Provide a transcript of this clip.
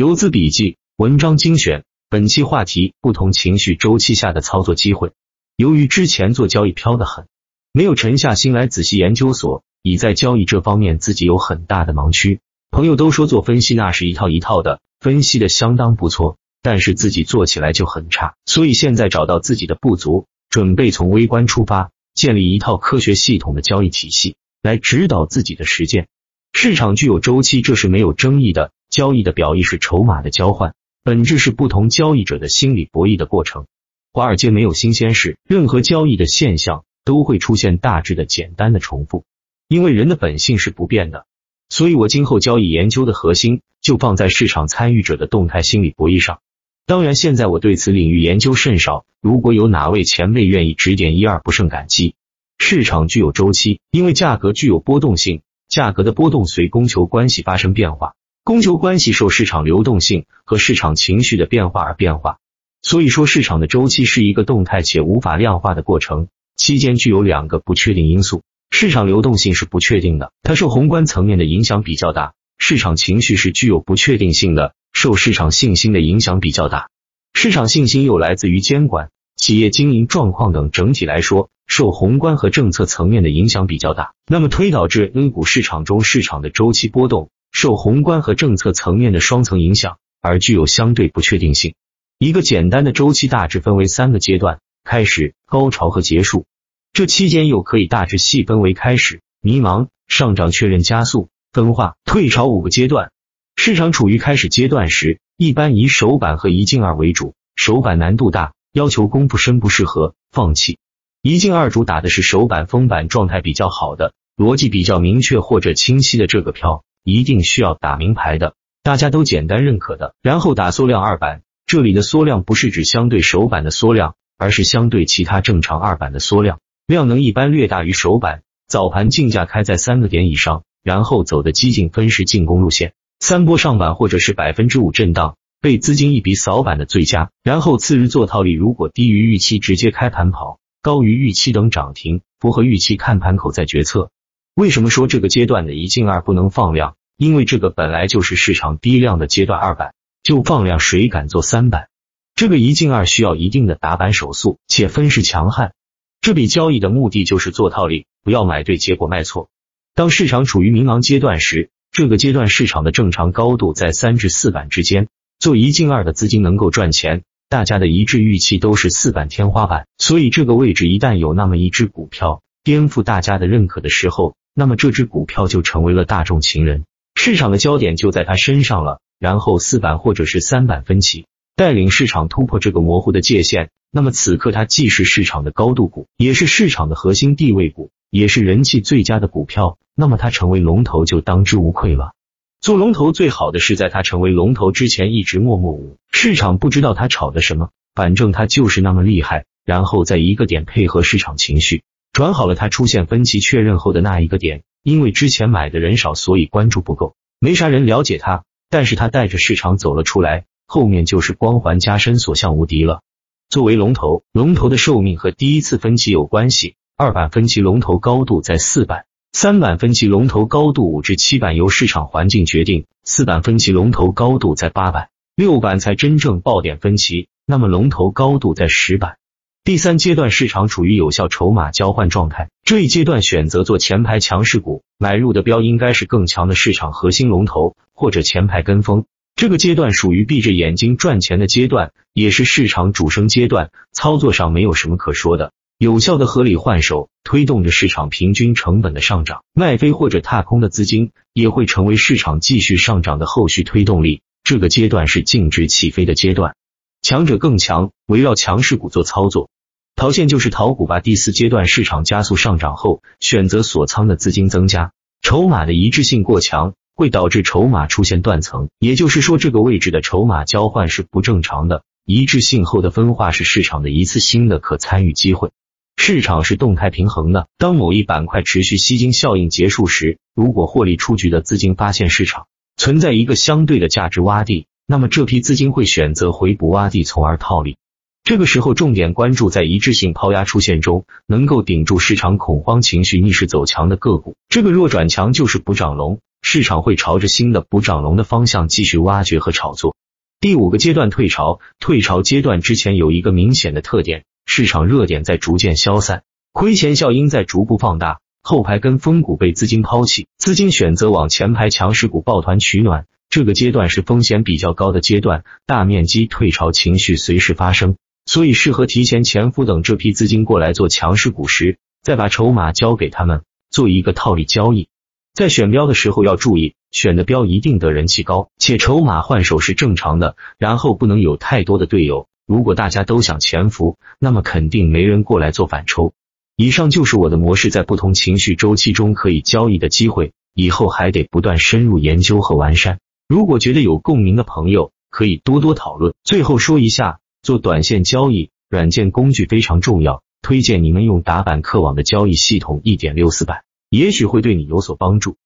游资笔记，文章精选。本期话题：不同情绪周期下的操作机会。由于之前做交易飘得很，没有沉下心来仔细研究，所以在交易这方面自己有很大的盲区。朋友都说做分析那是一套一套的，分析的相当不错，但是自己做起来就很差。所以现在找到自己的不足，准备从微观出发，建立一套科学系统的交易体系，来指导自己的实践。市场具有周期，这是没有争议的。交易的表意是筹码的交换，本质是不同交易者的心理博弈的过程。华尔街没有新鲜事，任何交易的现象都会出现大致的简单的重复，因为人的本性是不变的。所以我今后交易研究的核心就放在市场参与者的动态心理博弈上。当然，现在我对此领域研究甚少，如果有哪位前辈愿意指点一二，不胜感激。市场具有周期，因为价格具有波动性，价格的波动随供求关系发生变化。供求关系受市场流动性和市场情绪的变化而变化，所以说市场的周期是一个动态且无法量化的过程，期间具有两个不确定因素：市场流动性是不确定的，它受宏观层面的影响比较大；市场情绪是具有不确定性的，受市场信心的影响比较大。市场信心又来自于监管、企业经营状况等，整体来说受宏观和政策层面的影响比较大。那么推导至 N 股市场中，市场的周期波动。受宏观和政策层面的双层影响，而具有相对不确定性。一个简单的周期大致分为三个阶段：开始、高潮和结束。这期间又可以大致细分为开始、迷茫、上涨确认、加速、分化、退潮五个阶段。市场处于开始阶段时，一般以首板和一进二为主。首板难度大，要求功夫深，不适合放弃。一进二主打的是首板封板状态比较好的，逻辑比较明确或者清晰的这个票。一定需要打明牌的，大家都简单认可的，然后打缩量二板。这里的缩量不是指相对首板的缩量，而是相对其他正常二板的缩量，量能一般略大于首板。早盘竞价开在三个点以上，然后走的激进分时进攻路线，三波上板或者是百分之五震荡，被资金一笔扫板的最佳。然后次日做套利，如果低于预期直接开盘跑，高于预期等涨停，符合预期看盘口再决策。为什么说这个阶段的一进二不能放量？因为这个本来就是市场低量的阶段二板，就放量谁敢做三板？这个一进二需要一定的打板手速，且分时强悍。这笔交易的目的就是做套利，不要买对，结果卖错。当市场处于迷茫阶段时，这个阶段市场的正常高度在三至四板之间，做一进二的资金能够赚钱，大家的一致预期都是四板天花板，所以这个位置一旦有那么一只股票颠覆大家的认可的时候。那么这只股票就成为了大众情人，市场的焦点就在它身上了。然后四板或者是三板分歧，带领市场突破这个模糊的界限。那么此刻它既是市场的高度股，也是市场的核心地位股，也是人气最佳的股票。那么它成为龙头就当之无愧了。做龙头最好的是在它成为龙头之前一直默默无，市场不知道它炒的什么，反正它就是那么厉害。然后在一个点配合市场情绪。转好了，它出现分歧确认后的那一个点，因为之前买的人少，所以关注不够，没啥人了解它。但是它带着市场走了出来，后面就是光环加深，所向无敌了。作为龙头，龙头的寿命和第一次分歧有关系。二板分歧龙头高度在四板，三板分歧龙头高度五至七板由市场环境决定，四板分歧龙头高度在八板，六板才真正爆点分歧，那么龙头高度在十板。第三阶段市场处于有效筹码交换状态，这一阶段选择做前排强势股，买入的标应该是更强的市场核心龙头或者前排跟风。这个阶段属于闭着眼睛赚钱的阶段，也是市场主升阶段，操作上没有什么可说的，有效的合理换手，推动着市场平均成本的上涨，卖飞或者踏空的资金也会成为市场继续上涨的后续推动力。这个阶段是静止起飞的阶段。强者更强，围绕强势股做操作。逃线就是逃股吧。第四阶段市场加速上涨后，选择锁仓的资金增加，筹码的一致性过强，会导致筹码出现断层。也就是说，这个位置的筹码交换是不正常的。一致性后的分化是市场的一次新的可参与机会。市场是动态平衡的，当某一板块持续吸金效应结束时，如果获利出局的资金发现市场存在一个相对的价值洼地。那么这批资金会选择回补洼地，从而套利。这个时候重点关注在一致性抛压出现中，能够顶住市场恐慌情绪逆势走强的个股。这个弱转强就是补涨龙，市场会朝着新的补涨龙的方向继续挖掘和炒作。第五个阶段退潮，退潮阶段之前有一个明显的特点，市场热点在逐渐消散，亏钱效应在逐步放大，后排跟风股被资金抛弃，资金选择往前排强势股抱团取暖。这个阶段是风险比较高的阶段，大面积退潮情绪随时发生，所以适合提前潜伏，等这批资金过来做强势股时，再把筹码交给他们，做一个套利交易。在选标的时候要注意，选的标一定得人气高，且筹码换手是正常的，然后不能有太多的队友。如果大家都想潜伏，那么肯定没人过来做反抽。以上就是我的模式，在不同情绪周期中可以交易的机会，以后还得不断深入研究和完善。如果觉得有共鸣的朋友，可以多多讨论。最后说一下，做短线交易，软件工具非常重要，推荐你们用打板客网的交易系统一点六四版。也许会对你有所帮助。